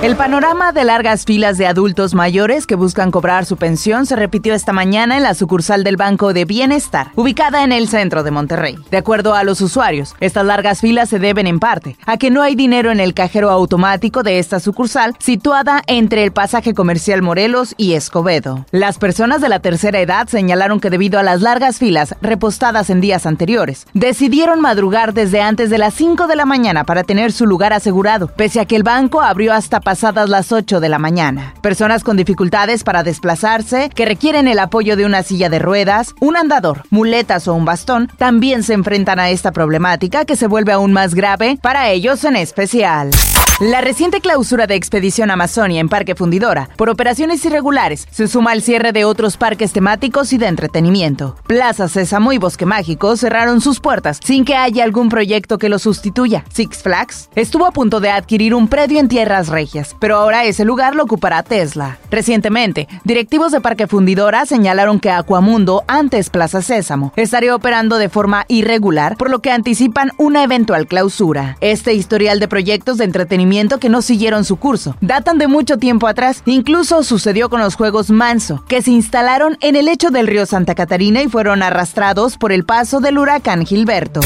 El panorama de largas filas de adultos mayores que buscan cobrar su pensión se repitió esta mañana en la sucursal del Banco de Bienestar, ubicada en el centro de Monterrey. De acuerdo a los usuarios, estas largas filas se deben en parte a que no hay dinero en el cajero automático de esta sucursal, situada entre el pasaje comercial Morelos y Escobedo. Las personas de la tercera edad señalaron que debido a las largas filas repostadas en días anteriores, decidieron madrugar desde antes de las 5 de la mañana para tener su lugar asegurado, pese a que el banco abrió hasta pasadas las 8 de la mañana. Personas con dificultades para desplazarse, que requieren el apoyo de una silla de ruedas, un andador, muletas o un bastón, también se enfrentan a esta problemática que se vuelve aún más grave para ellos en especial. La reciente clausura de Expedición Amazonia en Parque Fundidora por operaciones irregulares se suma al cierre de otros parques temáticos y de entretenimiento. Plaza Sésamo y Bosque Mágico cerraron sus puertas sin que haya algún proyecto que lo sustituya. Six Flags estuvo a punto de adquirir un predio en Tierras Regias, pero ahora ese lugar lo ocupará Tesla. Recientemente, directivos de Parque Fundidora señalaron que Aquamundo, antes Plaza Sésamo, estaría operando de forma irregular, por lo que anticipan una eventual clausura. Este historial de proyectos de entretenimiento que no siguieron su curso. Datan de mucho tiempo atrás, incluso sucedió con los Juegos Manso, que se instalaron en el lecho del río Santa Catarina y fueron arrastrados por el paso del huracán Gilberto.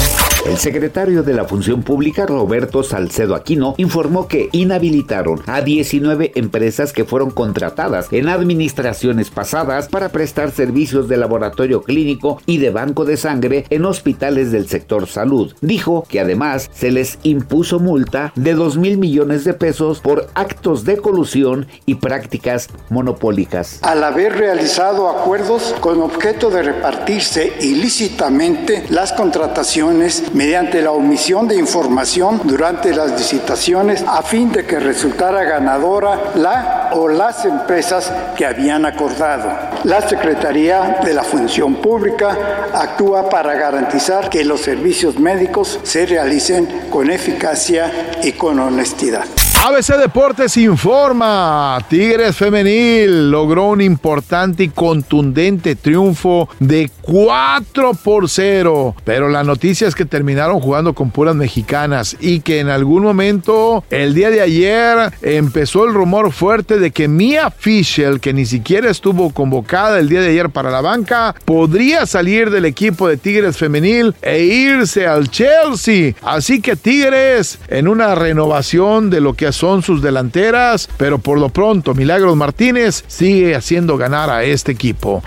El secretario de la Función Pública, Roberto Salcedo Aquino, informó que inhabilitaron a 19 empresas que fueron contratadas en administraciones pasadas para prestar servicios de laboratorio clínico y de banco de sangre en hospitales del sector salud. Dijo que además se les impuso multa de 2 mil millones de pesos por actos de colusión y prácticas monopólicas. Al haber realizado acuerdos con objeto de repartirse ilícitamente las contrataciones mediante la omisión de información durante las licitaciones a fin de que resultara ganadora la o las empresas que habían acordado. La Secretaría de la Función Pública actúa para garantizar que los servicios médicos se realicen con eficacia y con honestidad. ABC Deportes informa, Tigres Femenil logró un importante y contundente triunfo de 4 por 0, pero la noticia es que terminaron jugando con puras mexicanas y que en algún momento, el día de ayer, empezó el rumor fuerte de que Mia Fischel, que ni siquiera estuvo convocada el día de ayer para la banca, podría salir del equipo de Tigres Femenil e irse al Chelsea. Así que Tigres, en una renovación de lo que son sus delanteras, pero por lo pronto Milagros Martínez sigue haciendo ganar a este equipo.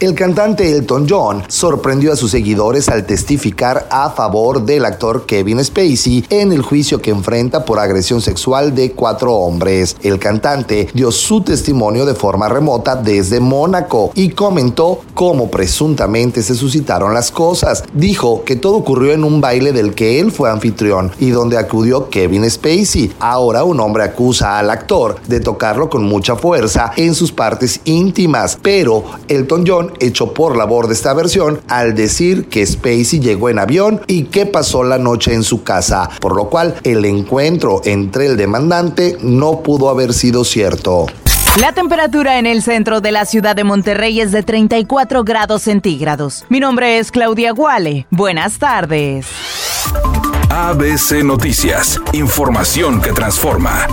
El cantante Elton John sorprendió a sus seguidores al testificar a favor del actor Kevin Spacey en el juicio que enfrenta por agresión sexual de cuatro hombres. El cantante dio su testimonio de forma remota desde Mónaco y comentó cómo presuntamente se suscitaron las cosas. Dijo que todo ocurrió en un baile del que él fue anfitrión y donde acudió Kevin Spacey. Ahora un hombre acusa al actor de tocarlo con mucha fuerza en sus partes íntimas, pero Elton John echó por la borda esta versión al decir que Spacey llegó en avión y que pasó la noche en su casa, por lo cual el encuentro entre el demandante no pudo haber sido cierto. La temperatura en el centro de la ciudad de Monterrey es de 34 grados centígrados. Mi nombre es Claudia Guale. Buenas tardes. ABC Noticias, información que transforma.